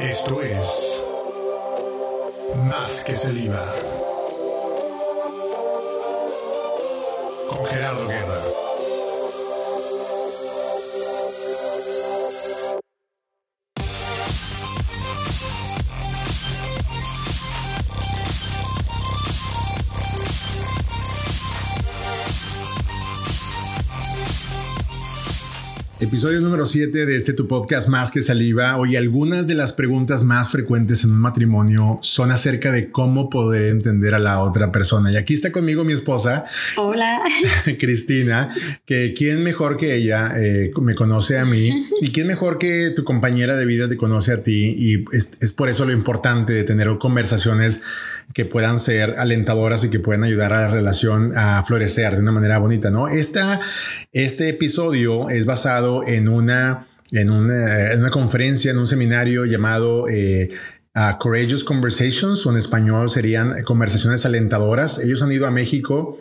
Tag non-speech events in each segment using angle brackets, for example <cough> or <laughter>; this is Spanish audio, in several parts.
Esto es Más que saliva. Con Gerardo Guerra. Episodio número 7 de este tu podcast Más que Saliva. Hoy algunas de las preguntas más frecuentes en un matrimonio son acerca de cómo poder entender a la otra persona. Y aquí está conmigo mi esposa. Hola. <laughs> Cristina, que quién mejor que ella eh, me conoce a mí y quién mejor que tu compañera de vida te conoce a ti. Y es, es por eso lo importante de tener conversaciones que puedan ser alentadoras y que puedan ayudar a la relación a florecer de una manera bonita, ¿no? Esta, este episodio es basado en una, en una, en una conferencia, en un seminario llamado... Eh, Courageous Conversations, o en español serían conversaciones alentadoras. Ellos han ido a México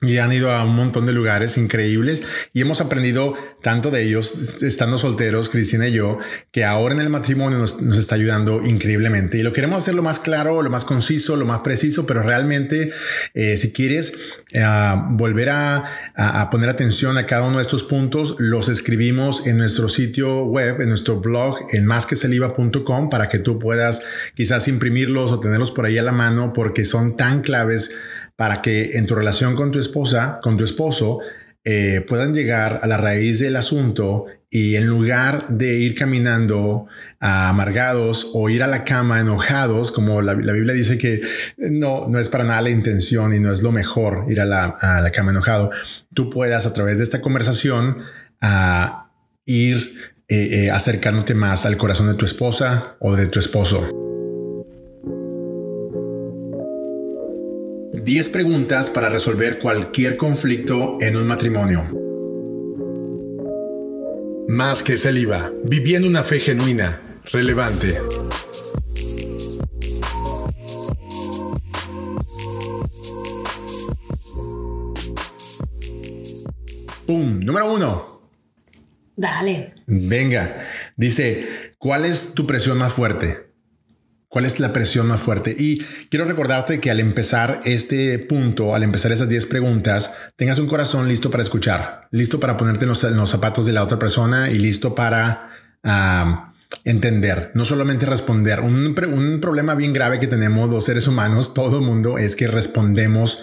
y han ido a un montón de lugares increíbles y hemos aprendido tanto de ellos, estando solteros, Cristina y yo, que ahora en el matrimonio nos, está ayudando increíblemente. Y lo queremos hacer lo más claro, lo más conciso, lo más preciso, pero realmente eh, si quieres eh, volver a, poner atención a cada uno de estos puntos, los escribimos en nuestro sitio web, en nuestro blog, en másquesaliva.com, para que tú puedas quizás imprimirlos o tenerlos por ahí a la mano, porque son tan claves para que en tu relación con tu esposa, con tu esposo, eh, puedan llegar a la raíz del asunto y en lugar de ir caminando amargados o ir a la cama enojados, como la, Biblia dice que no, no es para nada la intención y no es lo mejor ir a la, cama enojado, tú puedas a través de esta conversación a ir eh, eh, acercándote más al corazón de tu esposa o de tu esposo. 10 preguntas para resolver cualquier conflicto en un matrimonio. Más que saliva, viviendo una fe genuina, relevante. ¡Pum! Número uno. Dale. Venga. Dice, ¿cuál es tu presión más fuerte? ¿Cuál es la presión más fuerte? Y quiero recordarte que al empezar este punto, al empezar esas 10 preguntas, tengas un corazón listo para escuchar, listo para ponerte en los, zapatos de la otra persona y listo para entender, no solamente responder. Un, un problema bien grave que tenemos los seres humanos, todo el mundo, es que respondemos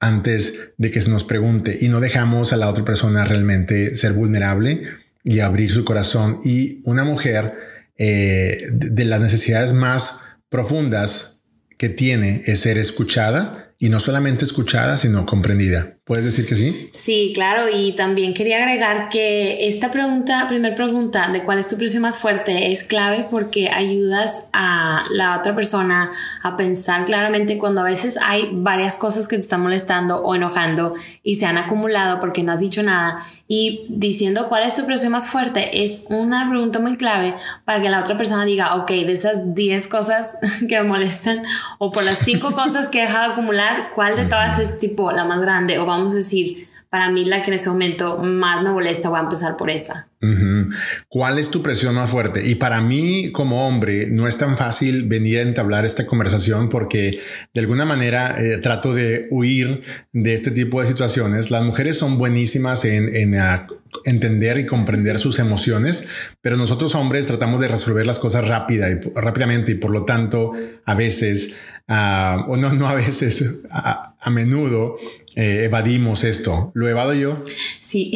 antes de que se nos pregunte y no dejamos a la otra persona realmente ser vulnerable y abrir su corazón. Y una mujer eh, de las necesidades más profundas que tiene es ser escuchada y no solamente escuchada, sino comprendida. ¿Puedes decir que sí? Sí, claro. Y también quería agregar que esta pregunta, primera pregunta de cuál es tu presión más fuerte, es clave porque ayudas a la otra persona a pensar claramente cuando a veces hay varias cosas que te están molestando o enojando y se han acumulado porque no has dicho nada. Y diciendo cuál es tu presión más fuerte es una pregunta muy clave para que la otra persona diga, ok, de esas 10 cosas <laughs> que me molestan o por las 5 <laughs> cosas que he dejado acumular, ¿cuál de todas es tipo la más grande o vamos a decir, para mí la que en ese momento más me molesta, voy a empezar por esa. ¿Cuál es tu presión más fuerte? Y para mí como hombre no es tan fácil venir a entablar esta conversación porque de alguna manera eh, trato de huir de este tipo de situaciones. Las mujeres son buenísimas en, entender y comprender sus emociones, pero nosotros hombres tratamos de resolver las cosas rápida y, rápidamente y por lo tanto a veces, ah, o no, no a veces, <laughs> a menudo eh, evadimos esto. ¿Lo evado yo? Sí.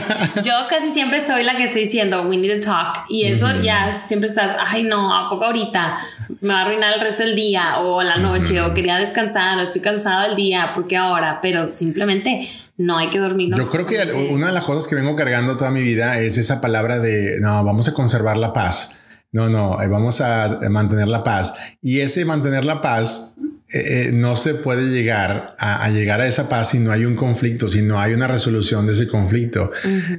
<laughs> yo casi siempre soy la que estoy diciendo, we need to talk. Y eso ya siempre estás, ay no, ¿a poco ahorita? Me va a arruinar el resto del día o la noche o quería descansar o estoy cansado del día, porque ahora? Pero simplemente no hay que dormirnos. Yo creo que una de las cosas que vengo cargando toda mi vida es esa palabra de, no, vamos a conservar la paz. No, no, eh, vamos a mantener la paz. Y ese mantener la paz eh, no se puede llegar a, llegar a esa paz si no hay un conflicto, si no hay una resolución de ese conflicto.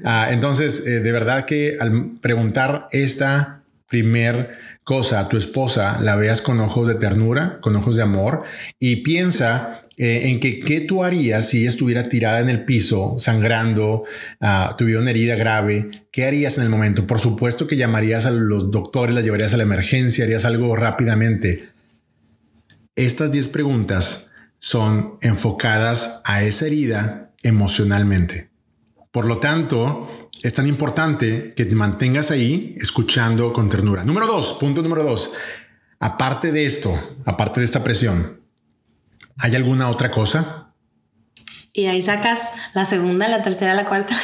Ah, entonces, eh, de verdad que al preguntar esta primer cosa a tu esposa, la veas con ojos de ternura, con ojos de amor y piensa eh, en que qué tú harías si estuviera tirada en el piso, sangrando, uh, tuviera una herida grave. ¿Qué harías en el momento? Por supuesto que llamarías a los doctores, la llevarías a la emergencia, harías algo rápidamente. Estas 10 preguntas son enfocadas a esa herida emocionalmente. Por lo tanto, es tan importante que te mantengas ahí escuchando con ternura. Número dos, punto número dos. Aparte de esto, aparte de esta presión, ¿hay alguna otra cosa? Y ahí sacas la segunda, la tercera, la cuarta,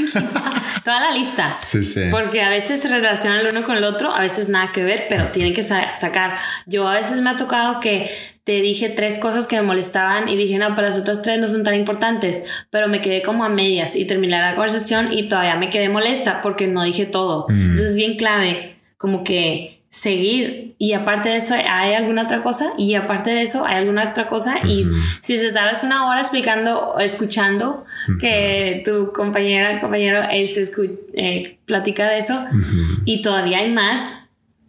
toda la lista. Sí, sí. Porque a veces se relacionan el uno con el otro, a veces nada que ver, pero tienen que sacar. Yo a veces me ha tocado que te dije tres cosas que me molestaban y dije, no, pero las otras tres no son tan importantes, pero me quedé como a medias y terminé la conversación y todavía me quedé molesta porque no dije todo. Mm. Entonces es bien clave, como que seguir. Y aparte de esto hay alguna otra cosa y aparte de eso hay alguna otra cosa y si te tardas una hora explicando o escuchando que tu compañera compañero este eh, platica de eso y todavía hay más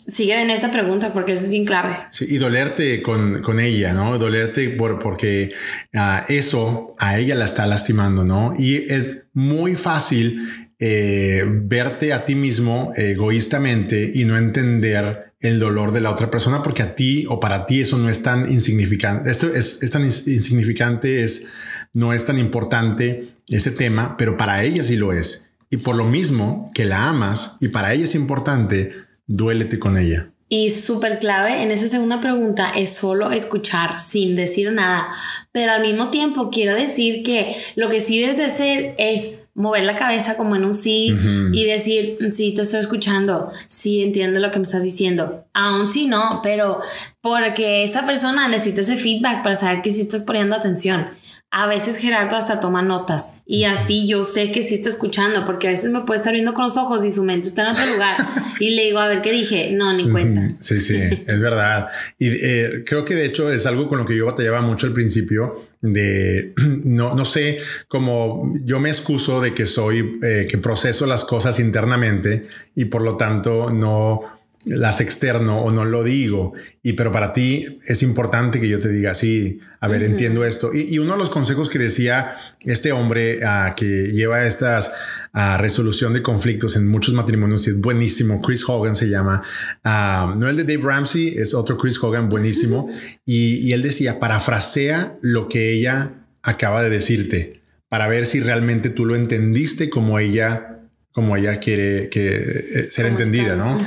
sigue en esa pregunta porque eso es bien clave. Sí, y dolerte con, con, ella no dolerte por porque uh, eso a ella la está lastimando no y es muy fácil eh, verte a ti mismo egoístamente y no entender el dolor de la otra persona porque a ti o para ti eso no es tan insignificante. Esto es, tan insignificante, es, no es tan importante ese tema, pero para ella sí lo es. Y por lo mismo que la amas y para ella es importante, duélete con ella. Y súper clave en esa segunda pregunta es solo escuchar sin decir nada. Pero al mismo tiempo quiero decir que lo que sí debes de hacer es mover la cabeza como en un sí y decir, sí, te estoy escuchando, sí, entiendo lo que me estás diciendo. Aún sí no, pero porque esa persona necesita ese feedback para saber que sí estás poniendo atención. A veces Gerardo hasta toma notas. Y así yo sé que sí está escuchando porque a veces me puede estar viendo con los ojos y su mente está en otro lugar. <laughs> Y le digo a ver qué dije, no, ni cuenta. Sí, sí, es verdad. Y eh, creo que de hecho es algo con lo que yo batallaba mucho al principio de <clears throat> no, no sé, como yo me excuso de que soy, eh, que proceso las cosas internamente y por lo tanto no las externo o no lo digo. Y pero para ti es importante que yo te diga, sí, a ver, entiendo esto. Y, uno de los consejos que decía este hombre uh, que lleva estas uh, resolución de conflictos en muchos matrimonios y es buenísimo. Chris Hogan se llama. Uh, no el de Dave Ramsey, es otro Chris Hogan buenísimo. y, y él decía, parafrasea lo que ella acaba de decirte para ver si realmente tú lo entendiste como ella como ella quiere que eh, ser entendida, ¿no?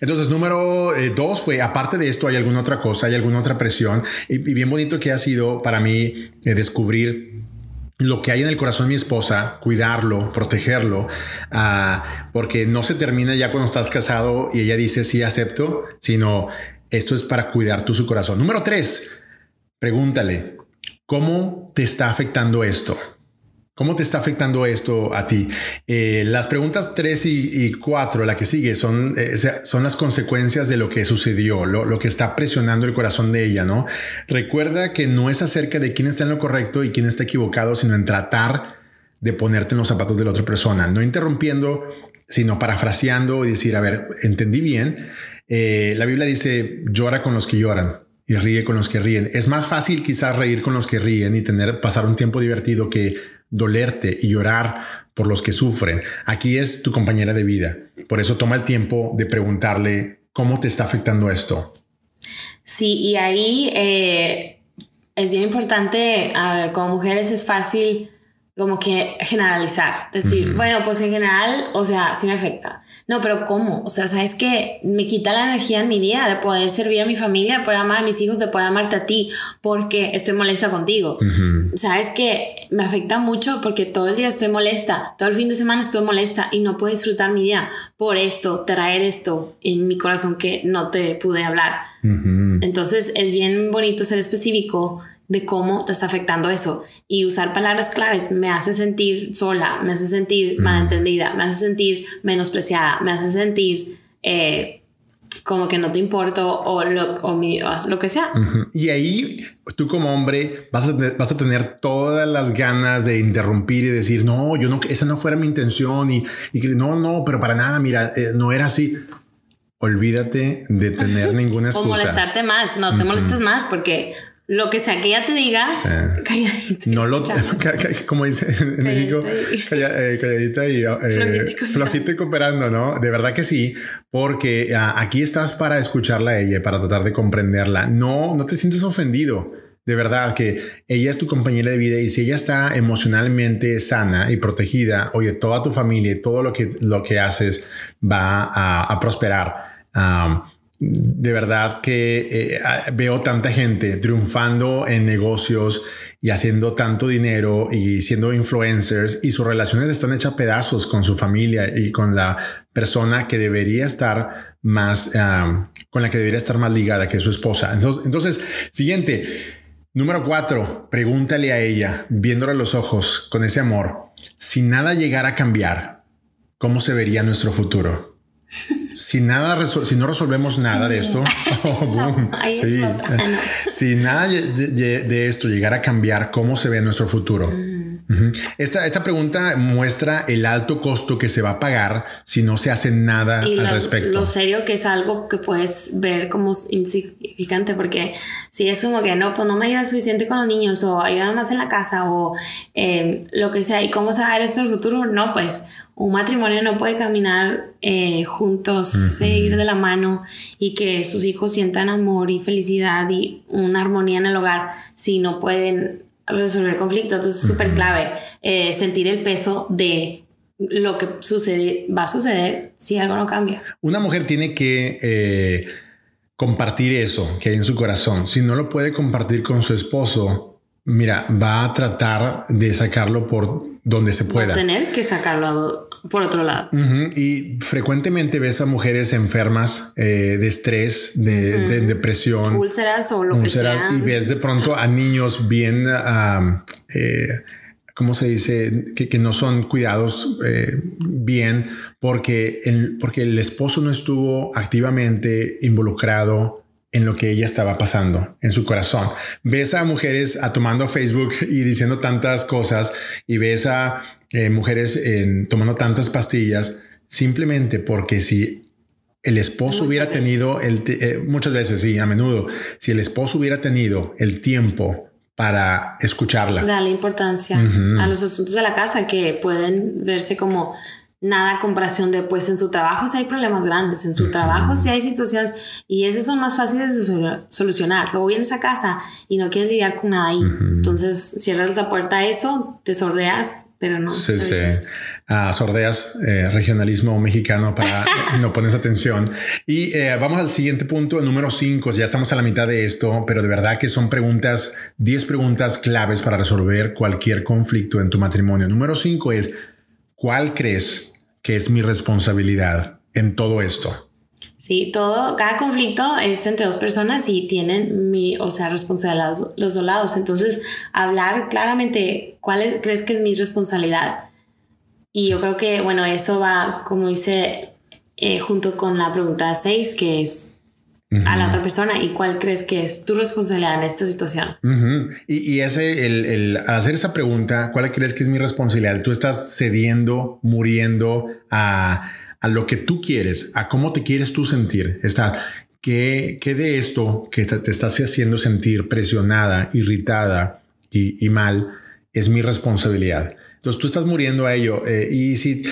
Entonces, número eh, dos, fue aparte de esto, ¿hay alguna otra cosa? ¿Hay alguna otra presión? Y, bien bonito que ha sido para mí eh, descubrir lo que hay en el corazón de mi esposa, cuidarlo, protegerlo, ah, porque no se termina ya cuando estás casado y ella dice sí acepto, sino esto es para cuidar tu su corazón. Número tres, pregúntale, ¿cómo te está afectando esto? ¿Cómo te está afectando esto a ti? Eh, las preguntas 3 y, 4, la que sigue, son, eh, son las consecuencias de lo que sucedió, lo, que está presionando el corazón de ella, ¿no? Recuerda que no es acerca de quién está en lo correcto y quién está equivocado, sino en tratar de ponerte en los zapatos de la otra persona, no interrumpiendo, sino parafraseando y decir, a ver, entendí bien. Eh, la Biblia dice, llora con los que lloran y ríe con los que ríen. Es más fácil quizás reír con los que ríen y tener, pasar un tiempo divertido que dolerte y llorar por los que sufren. Aquí es tu compañera de vida. Por eso toma el tiempo de preguntarle cómo te está afectando esto. Sí, y ahí eh, es bien importante, a ver, como mujeres es fácil como que generalizar, decir, bueno, pues en general, o sea, sí me afecta. No, pero ¿cómo? O sea, ¿sabes que Me quita la energía en mi día de poder servir a mi familia, de poder amar a mis hijos, de poder amarte a ti, porque estoy molesta contigo. ¿Sabes que Me afecta mucho porque todo el día estoy molesta, todo el fin de semana estoy molesta y no puedo disfrutar mi día por esto, traer esto en mi corazón que no te pude hablar. Entonces es bien bonito ser específico de cómo te está afectando eso y usar palabras claves me hace sentir sola, me hace sentir malentendida, me hace sentir menospreciada, me hace sentir eh, como que no te importo o lo, o lo que sea. Y ahí tú como hombre vas a, vas a, tener todas las ganas de interrumpir y decir, no, yo no, esa no fuera mi intención y, y que no, no, pero para nada, mira, eh, no era así. Olvídate de tener <laughs> ninguna excusa. O molestarte más, no te molestes más porque lo que sea que ella te diga, calladita. No lo, <laughs> como dice en México, eh, calladita y eh, flojito, y cooperando, ¿no? De verdad que sí, porque ah, aquí estás para escucharla a ella, para tratar de comprenderla. No, no te sientes ofendido. De verdad que ella es tu compañera de vida y si ella está emocionalmente sana y protegida, oye, toda tu familia y todo lo que, lo que haces va a, prosperar. Ah, de verdad que eh, veo tanta gente triunfando en negocios y haciendo tanto dinero y siendo influencers y sus relaciones están hechas pedazos con su familia y con la persona que debería estar más, con la que debería estar más ligada, que su esposa. Entonces, siguiente, número cuatro, pregúntale a ella, viéndole a los ojos con ese amor, si nada llegara a cambiar, ¿cómo se vería nuestro futuro? Si nada, si no resolvemos nada de esto, <laughs> <laughs> oh, si nada de, esto llegara a cambiar cómo se ve nuestro futuro. Esta, esta, pregunta muestra el alto costo que se va a pagar si no se hace nada al respecto. Lo serio que es algo que puedes ver como insignificante, porque si es como que no, pues no me ayuda suficiente con los niños o ayuda más en la casa o eh, lo que sea, y cómo se va a ver esto en el futuro, no, pues un matrimonio no puede caminar eh, juntos, seguir de la mano y que sus hijos sientan amor y felicidad y una armonía en el hogar si no pueden resolver conflictos. Entonces es súper clave eh, sentir el peso de lo que sucede, va a suceder si algo no cambia. Una mujer tiene que eh, compartir eso que hay en su corazón. Si no lo puede compartir con su esposo, mira, va a tratar de sacarlo por donde se pueda. tener que sacarlo por otro lado. Y frecuentemente ves a mujeres enfermas eh, de estrés, de, depresión, úlceras o lo que sea. Y ves de pronto a niños bien, eh, ¿cómo se dice? Que, no son cuidados eh, bien porque el, porque el esposo no estuvo activamente involucrado en lo que ella estaba pasando en su corazón. Ves a mujeres a tomando Facebook y diciendo tantas cosas y ves a eh, mujeres tomando tantas pastillas simplemente porque si el esposo hubiera tenido el eh, muchas veces sí a menudo si el esposo hubiera tenido el tiempo para escucharla. La importancia a los asuntos de la casa que pueden verse como nada comparación de pues en su trabajo si hay problemas grandes, en su trabajo si hay situaciones y esas son más fáciles de solucionar. Luego vienes a casa y no quieres lidiar con nada ahí. Entonces cierras la puerta a eso, te sordeas, pero no. Sí, sí. Ah, sordeas eh, regionalismo mexicano para <laughs> no pones atención. Y eh, vamos al siguiente punto, el número 5. Ya estamos a la mitad de esto, pero de verdad que son preguntas, 10 preguntas claves para resolver cualquier conflicto en tu matrimonio. Número 5 es, ¿cuál crees que es mi responsabilidad en todo esto. Sí, todo, cada conflicto es entre dos personas y tienen mi, o sea, responsabilidad los dos lados. Entonces, hablar claramente cuál crees que es mi responsabilidad. Y yo creo que, bueno, eso va, como dice, eh, junto con la pregunta 6, que es a la otra persona y cuál crees que es tu responsabilidad en esta situación. y, ese, el, al hacer esa pregunta, ¿cuál crees que es mi responsabilidad? Tú estás cediendo, muriendo a, lo que tú quieres, a cómo te quieres tú sentir. Está, ¿qué, qué de esto que te estás haciendo sentir presionada, irritada y, y mal es mi responsabilidad? Entonces tú estás muriendo a ello. Eh, y si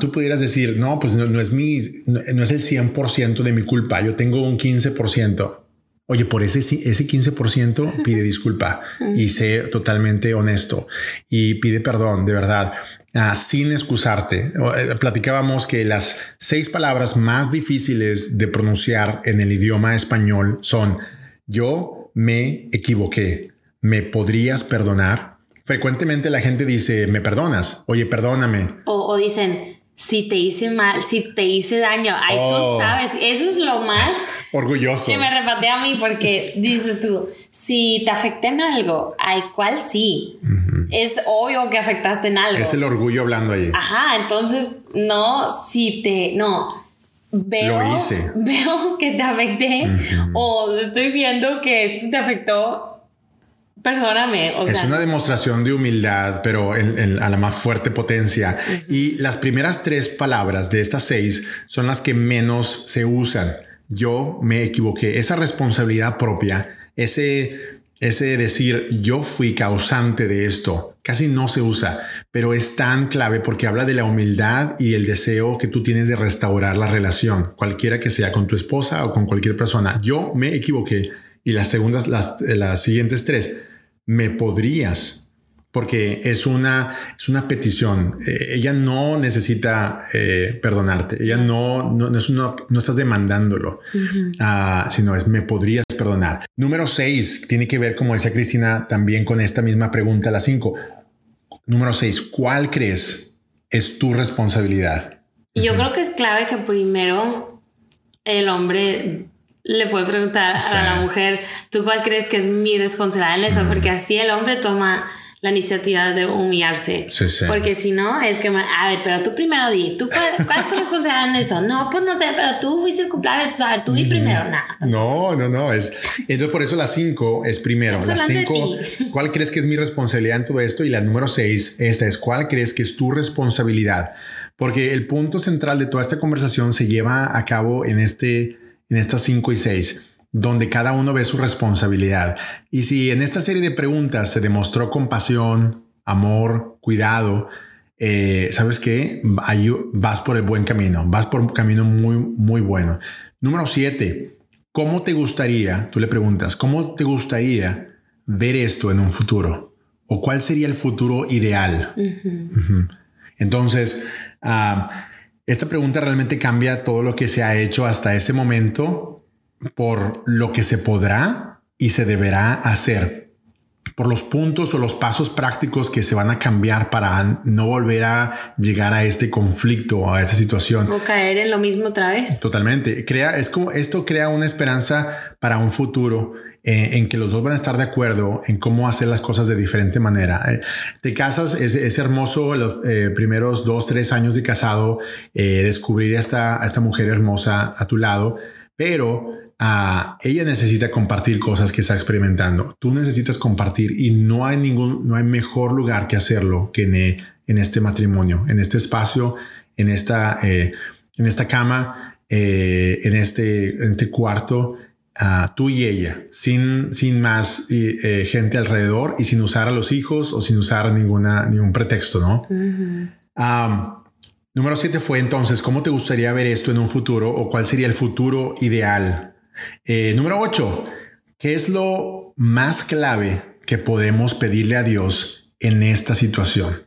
tú pudieras decir, no, pues no, es mi, no, es el 100% de mi culpa, yo tengo un 15%. Oye, por ese, ese 15% <laughs> pide disculpa y sé totalmente honesto y pide perdón, de verdad, ah, sin excusarte. Eh, platicábamos que las seis palabras más difíciles de pronunciar en el idioma español son yo me equivoqué, me podrías perdonar, frecuentemente la gente dice, ¿me perdonas? Oye, perdóname. O, dicen, si te hice mal, si te hice daño, ay, tú oh. sabes, eso es lo más <laughs> orgulloso que me repate a mí porque dices tú, si te afecté en algo, ay, ¿cuál sí? Es obvio que afectaste en algo. Es el orgullo hablando ahí. Ajá, entonces, no, si te, no, veo, Lo hice. <laughs> veo que te afecté o estoy viendo que esto te afectó Perdóname. es una demostración de humildad, pero a la más fuerte potencia. Y las primeras tres palabras de estas seis son las que menos se usan. Yo me equivoqué. Esa responsabilidad propia, ese ese decir yo fui causante de esto, casi no se usa, pero es tan clave porque habla de la humildad y el deseo que tú tienes de restaurar la relación, cualquiera que sea con tu esposa o con cualquier persona. Yo me equivoqué y las segundas, las, las siguientes tres, me podrías porque es una, es una petición. Eh, ella no necesita eh, perdonarte. Ella no, no, es no estás demandándolo, ah, sino es me podrías perdonar. Número seis tiene que ver, como decía Cristina, también con esta misma pregunta, la cinco. Número seis, ¿cuál crees es tu responsabilidad? Yo creo que es clave que primero el hombre le puede preguntar a la mujer, ¿tú cuál crees que es mi responsabilidad en eso? Porque así el hombre toma la iniciativa de humillarse. Porque si no, es que, a ver, pero tú primero di, ¿tú cuál, es tu responsabilidad en eso? No, pues no sé, pero tú fuiste el cumpleaños, a ver, tú di primero, nada. No, no, no, es, entonces por eso la cinco es primero. La cinco, ¿cuál crees que es mi responsabilidad en todo esto? Y la número seis, esta es, ¿cuál crees que es tu responsabilidad? Porque el punto central de toda esta conversación se lleva a cabo en este, en estas cinco y seis donde cada uno ve su responsabilidad. Y si en esta serie de preguntas se demostró compasión, amor, cuidado, eh, ¿sabes qué? Ahí vas por el buen camino, vas por un camino muy, muy bueno. Número siete, ¿cómo te gustaría, tú le preguntas, ¿cómo te gustaría ver esto en un futuro? ¿O cuál sería el futuro ideal? Entonces, ah, esta pregunta realmente cambia todo lo que se ha hecho hasta ese momento por lo que se podrá y se deberá hacer, por los puntos o los pasos prácticos que se van a cambiar para no volver a llegar a este conflicto o a esa situación. O caer en lo mismo otra vez. Totalmente. Crea, es como esto crea una esperanza para un futuro eh, en que los dos van a estar de acuerdo en cómo hacer las cosas de diferente manera. Eh, te casas, es, hermoso los eh, primeros dos, tres años de casado, descubrir a esta, esta mujer hermosa a tu lado, pero ella necesita compartir cosas que está experimentando. Tú necesitas compartir y no hay ningún, no hay mejor lugar que hacerlo que en, eh, en este matrimonio, en este espacio, en esta, eh, en esta cama, eh, en, este, en este cuarto. Tú y ella, sin, sin más gente alrededor y sin usar a los hijos o sin usar ninguna, ningún pretexto, ¿no? número siete fue entonces, ¿cómo te gustaría ver esto en un futuro o cuál sería el futuro ideal eh, número 8. ¿Qué es lo más clave que podemos pedirle a Dios en esta situación?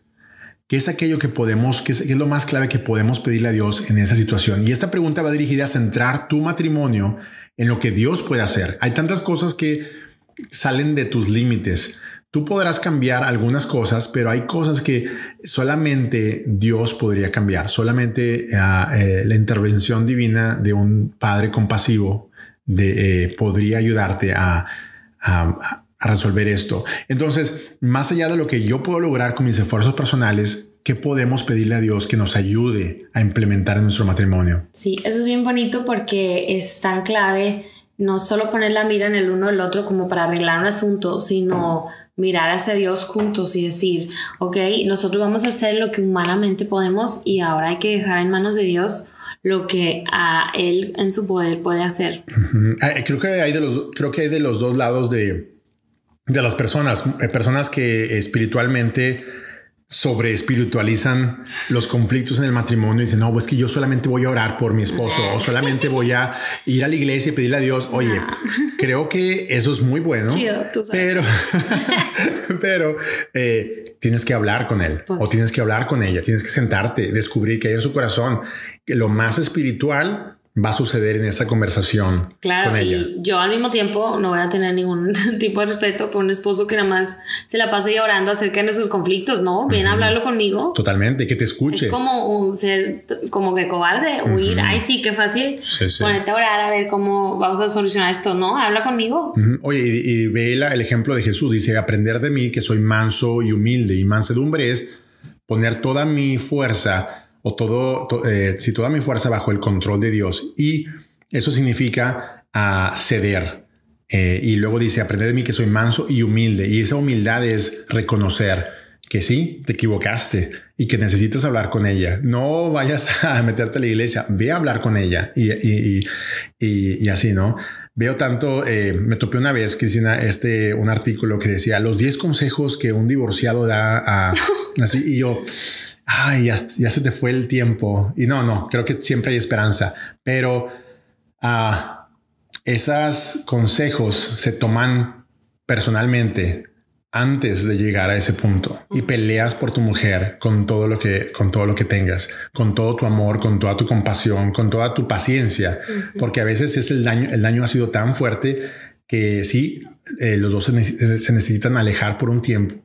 ¿Qué es aquello que podemos, qué es, lo más clave que podemos pedirle a Dios en esa situación? Y esta pregunta va dirigida a centrar tu matrimonio en lo que Dios puede hacer. Hay tantas cosas que salen de tus límites. Tú podrás cambiar algunas cosas, pero hay cosas que solamente Dios podría cambiar. Solamente ah, eh, la intervención divina de un Padre compasivo eh, podría ayudarte a, resolver esto. Entonces, más allá de lo que yo puedo lograr con mis esfuerzos personales, ¿qué podemos pedirle a Dios que nos ayude a implementar en nuestro matrimonio? Sí, eso es bien bonito porque es tan clave no solo poner la mira en el uno del otro como para arreglar un asunto, sino mirar hacia Dios juntos y decir, ok, nosotros vamos a hacer lo que humanamente podemos y ahora hay que dejar en manos de Dios lo que a él en su poder puede hacer. Creo que hay de los, creo que hay de los dos lados de, de las personas, eh, personas que espiritualmente sobre espiritualizan los conflictos en el matrimonio y dicen, no, pues que yo solamente voy a orar por mi esposo o solamente voy a ir a la iglesia y pedirle a Dios, oye, creo que eso es muy bueno, pero, <laughs> pero eh, tienes que hablar con él o pues. tienes que hablar con ella, tienes que sentarte, descubrir que hay en su corazón. Que lo más espiritual va a suceder en esa conversación claro, Y yo al mismo tiempo no voy a tener ningún <laughs> tipo de respeto por un esposo que nada más se la pase orando acerca de nuestros conflictos, ¿no? Viene a hablarlo conmigo. Totalmente, que te escuche. Es como un ser, como que cobarde, huir. Ay, sí, qué fácil. Ponerte a orar a ver cómo vamos a solucionar esto, ¿no? Habla conmigo. Oye, y, ve el ejemplo de Jesús. Dice, aprender de mí que soy manso y humilde. Y mansedumbre es poner toda mi fuerza o todo, eh, si toda mi fuerza bajo el control de Dios. Y eso significa a ah, ceder. Eh, y luego dice, aprende de mí que soy manso y humilde. Y esa humildad es reconocer que sí, te equivocaste y que necesitas hablar con ella. No vayas <laughs> a meterte a la iglesia, ve a hablar con ella y, y, y así, ¿no? Veo tanto, eh, me topé una vez, Cristina, este, un artículo que decía los 10 consejos que un divorciado da a <laughs> así y yo, ay, ya, se te fue el tiempo. Y no, no, creo que siempre hay esperanza, pero uh, esos consejos se toman personalmente antes de llegar a ese punto y peleas por tu mujer con todo lo que con todo lo que tengas, con todo tu amor, con toda tu compasión, con toda tu paciencia, porque a veces es el daño el daño ha sido tan fuerte que sí eh, los dos se, necesitan alejar por un tiempo,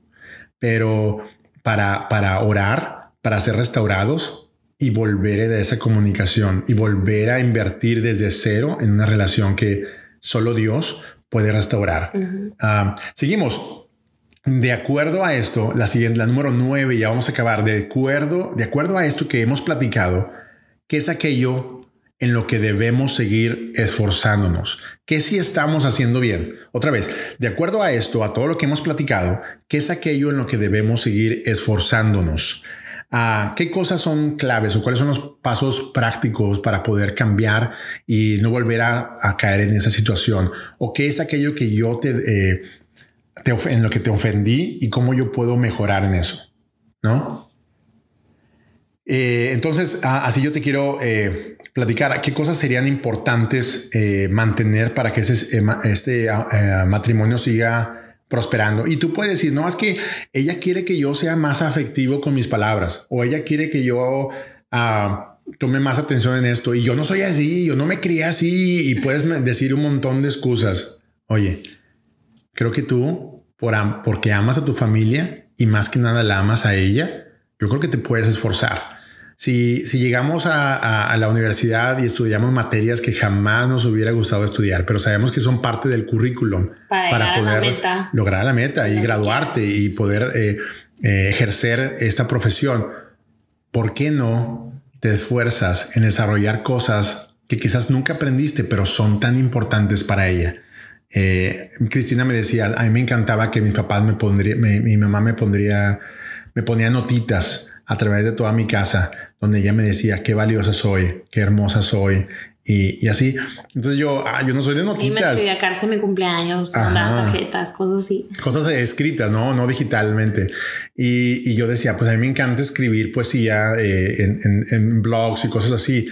pero para para orar, para ser restaurados y volver a esa comunicación y volver a invertir desde cero en una relación que solo Dios puede restaurar. Ah, seguimos de acuerdo a esto, la siguiente, la número nueve, ya vamos a acabar. De acuerdo, de acuerdo a esto que hemos platicado, ¿qué es aquello en lo que debemos seguir esforzándonos? ¿Qué si estamos haciendo bien? Otra vez, de acuerdo a esto, a todo lo que hemos platicado, ¿qué es aquello en lo que debemos seguir esforzándonos? Ah, ¿Qué cosas son claves o cuáles son los pasos prácticos para poder cambiar y no volver a, caer en esa situación? ¿O qué es aquello que yo te, eh, en lo que te ofendí y cómo yo puedo mejorar en eso, ¿no? Eh, entonces, así yo te quiero eh, platicar qué cosas serían importantes eh, mantener para que ese, este matrimonio siga prosperando. Y tú puedes decir, no, es que ella quiere que yo sea más afectivo con mis palabras o ella quiere que yo ah, tome más atención en esto y yo no soy así, yo no me crié así y puedes decir un montón de excusas. Oye, Creo que tú, por porque amas a tu familia y más que nada la amas a ella, yo creo que te puedes esforzar. Si, si llegamos a, a, la universidad y estudiamos materias que jamás nos hubiera gustado estudiar, pero sabemos que son parte del currículum para, poder lograr la meta y graduarte y poder eh, eh, ejercer esta profesión, ¿por qué no te esfuerzas en desarrollar cosas que quizás nunca aprendiste, pero son tan importantes para ella? Eh, Cristina me decía, a mí me encantaba que mis papás me pondría, mi mamá me pondría, me ponía notitas a través de toda mi casa, donde ella me decía qué valiosa soy, qué hermosa soy. Y, así. Entonces yo, ah, yo no soy de notitas. Y me escribía cartas en mi cumpleaños, tarjetas, cosas así. Cosas escritas, no, no digitalmente. Y, yo decía, pues a mí me encanta escribir poesía eh, en, en blogs y cosas así.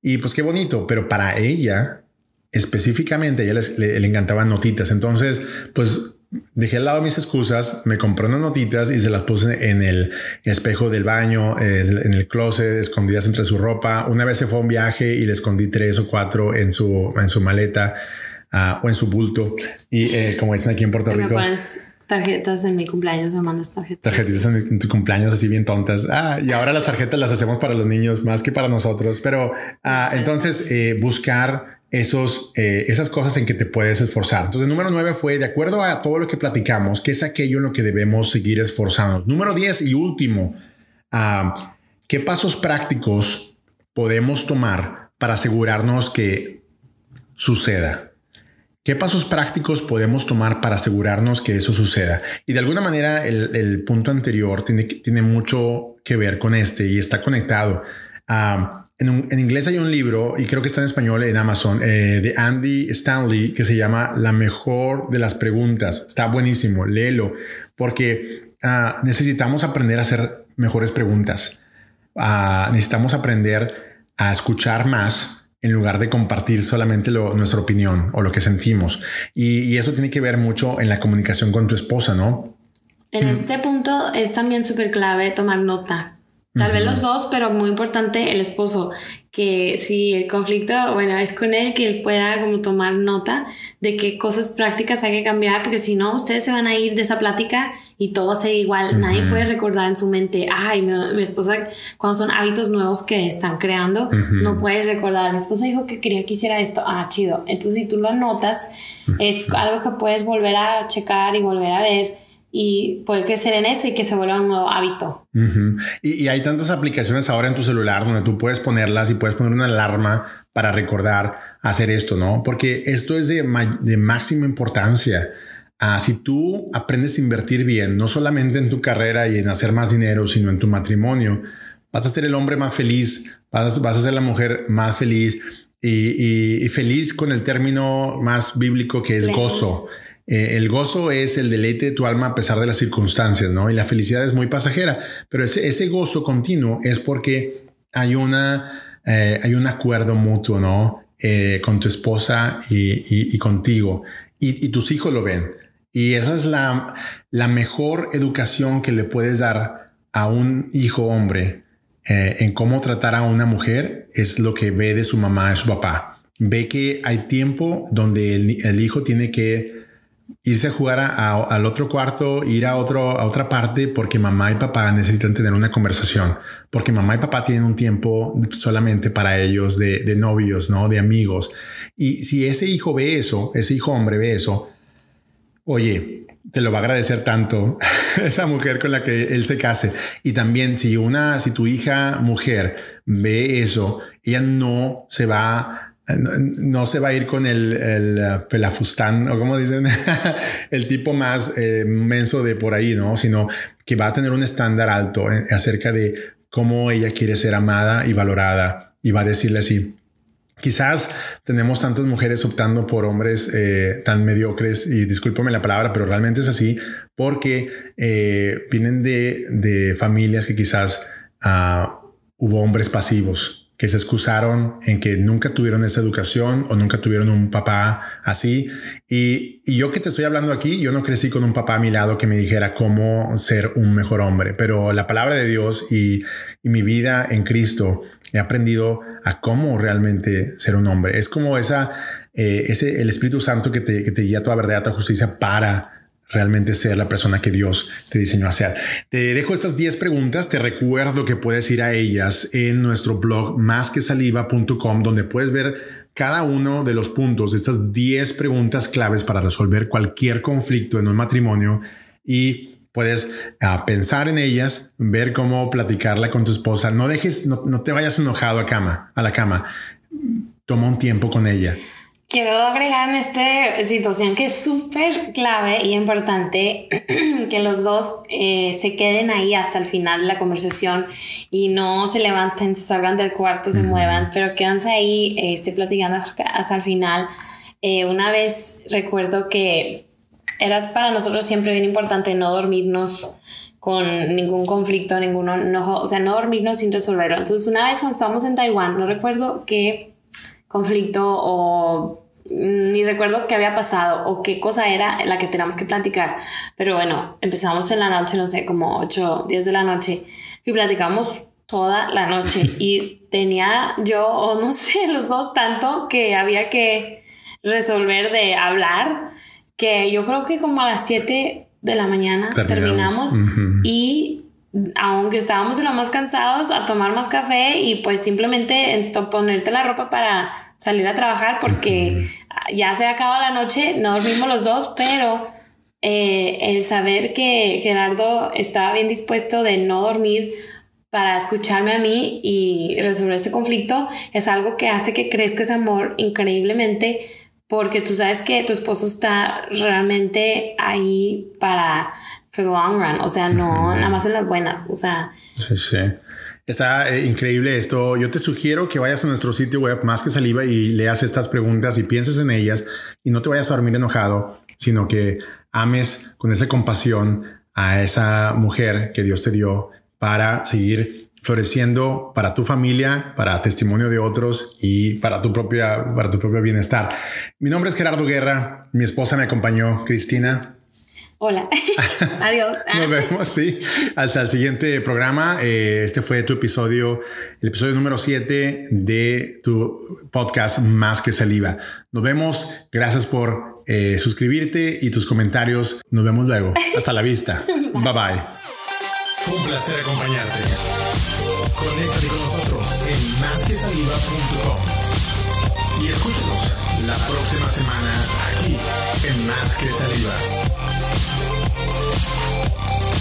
Y pues qué bonito, pero para ella específicamente a ella le, encantaban notitas. Entonces, pues dejé al lado mis excusas, me compré unas notitas y se las puse en el espejo del baño, en el closet, escondidas entre su ropa. Una vez se fue a un viaje y le escondí tres o cuatro en su, en su maleta ah, o en su bulto. Y eh, como dicen aquí en Puerto Rico. Tarjetas en mi cumpleaños, me mandas tarjetas. Tarjetitas en, tu cumpleaños así bien tontas. Ah, y ahora las tarjetas las hacemos para los niños más que para nosotros. Pero ah, entonces eh, buscar esos, eh, esas cosas en que te puedes esforzar. Entonces, número nueve fue, de acuerdo a todo lo que platicamos, ¿qué es aquello en lo que debemos seguir esforzándonos? Número diez y último, ah, ¿qué pasos prácticos podemos tomar para asegurarnos que suceda? ¿Qué pasos prácticos podemos tomar para asegurarnos que eso suceda? Y de alguna manera el, punto anterior tiene, tiene mucho que ver con este y está conectado. a en, inglés hay un libro, y creo que está en español en Amazon, eh, de Andy Stanley, que se llama La mejor de las preguntas. Está buenísimo, léelo, porque ah, necesitamos aprender a hacer mejores preguntas. Ah, necesitamos aprender a escuchar más en lugar de compartir solamente nuestra opinión o lo que sentimos. Y, y, eso tiene que ver mucho en la comunicación con tu esposa, ¿no? En este punto es también súper clave tomar nota Tal vez los dos, pero muy importante el esposo, que si el conflicto, bueno, es con él, que él pueda como tomar nota de qué cosas prácticas hay que cambiar, porque si no, ustedes se van a ir de esa plática y todo se igual. Nadie puede recordar en su mente, ay, mi, esposa, cuando son hábitos nuevos que están creando, no puedes recordar, mi esposa dijo que quería que hiciera esto, ah, chido. Entonces, si tú lo anotas, es algo que puedes volver a checar y volver a ver y puede crecer en eso y que se vuelva un nuevo hábito. y, hay tantas aplicaciones ahora en tu celular donde tú puedes ponerlas y puedes poner una alarma para recordar hacer esto, ¿no? Porque esto es de, de máxima importancia. Ah, si tú aprendes a invertir bien, no solamente en tu carrera y en hacer más dinero, sino en tu matrimonio, vas a ser el hombre más feliz, vas, vas a ser la mujer más feliz y, feliz con el término más bíblico que es gozo. Eh, el gozo es el deleite de tu alma a pesar de las circunstancias, ¿no? Y la felicidad es muy pasajera, pero ese, ese gozo continuo es porque hay, una, eh, hay un acuerdo mutuo, ¿no? Eh, con tu esposa y, contigo. Y, tus hijos lo ven. Y esa es la, la mejor educación que le puedes dar a un hijo hombre en cómo tratar a una mujer, es lo que ve de su mamá, de su papá. Ve que hay tiempo donde el hijo tiene que irse a jugar al otro cuarto, ir a, otro, a otra parte porque mamá y papá necesitan tener una conversación, porque mamá y papá tienen un tiempo solamente para ellos de, novios, ¿no? De amigos. Y si ese hijo ve eso, ese hijo hombre ve eso, oye, te lo va a agradecer tanto <laughs> esa mujer con la que él se case. Y también si una, si tu hija mujer ve eso, ella no se va no, se va a ir con el, uh, pelafustán o como dicen, <laughs> el tipo más eh, menso de por ahí, ¿no? Sino que va a tener un estándar alto eh, acerca de cómo ella quiere ser amada y valorada y va a decirle así. Quizás tenemos tantas mujeres optando por hombres eh, tan mediocres y discúlpame la palabra, pero realmente es así porque vienen de, familias que quizás uh, hubo hombres pasivos, que se excusaron en que nunca tuvieron esa educación o nunca tuvieron un papá así. Y, yo que te estoy hablando aquí, yo no crecí con un papá a mi lado que me dijera cómo ser un mejor hombre, pero la palabra de Dios y, mi vida en Cristo he aprendido a cómo realmente ser un hombre. Es como esa, eh, ese, el Espíritu Santo que te, que te guía a toda verdad, a toda justicia para realmente ser la persona que Dios te diseñó a ser. Te dejo estas 10 preguntas, te recuerdo que puedes ir a ellas en nuestro blog másquesaliva.com donde puedes ver cada uno de los puntos de estas 10 preguntas claves para resolver cualquier conflicto en un matrimonio y puedes ah, pensar en ellas, ver cómo platicarla con tu esposa. No dejes, no te vayas enojado a cama, a la cama. Toma un tiempo con ella Quiero agregar en esta situación que es súper clave y importante <clears throat> que los dos eh, se queden ahí hasta el final de la conversación y no se levanten, se salgan del cuarto, se muevan, pero quédense ahí, eh, esté platicando hasta el final. Eh, una vez recuerdo que era para nosotros siempre bien importante no dormirnos con ningún conflicto, ninguno, no, o sea, no dormirnos sin resolverlo. Entonces, una vez cuando estábamos en Taiwán, no recuerdo qué conflicto o ni recuerdo qué había pasado o qué cosa era la que teníamos que platicar. Pero bueno, empezamos en la noche, no sé, como 8, 10 de la noche y platicamos toda la noche. <laughs> Y tenía yo, o no sé, <laughs> los dos tanto que había que resolver de hablar que yo creo que como a las 7 de la mañana terminamos, y aunque estábamos lo más cansados a tomar más café y pues simplemente ponerte la ropa para salir a trabajar porque ya se acaba la noche, no dormimos los dos, pero eh, el saber que Gerardo estaba bien dispuesto de no dormir para escucharme a mí y resolver este conflicto es algo que hace que crezca ese amor increíblemente porque tú sabes que tu esposo está realmente ahí para for the long run, o sea, no nada más en las buenas, o sea. Sí, sí. Está eh, increíble esto. Yo te sugiero que vayas a nuestro sitio web más que saliva y leas estas preguntas y pienses en ellas y no te vayas a dormir enojado, sino que ames con esa compasión a esa mujer que Dios te dio para seguir floreciendo para tu familia, para testimonio de otros y para tu propia, para tu propio bienestar. Mi nombre es Gerardo Guerra. Mi esposa me acompañó, Cristina. Hola. <laughs> Adiós. Nos vemos, sí. Hasta el siguiente programa. Eh, este fue tu episodio, el episodio número 7 de tu podcast Más que Saliva. Nos vemos. Gracias por eh, suscribirte y tus comentarios. Nos vemos luego. Hasta la vista. <laughs> bye bye. Un placer acompañarte. Conéctate con nosotros en másquesaliva.com y escúchanos la próxima semana aquí en Más que Saliva.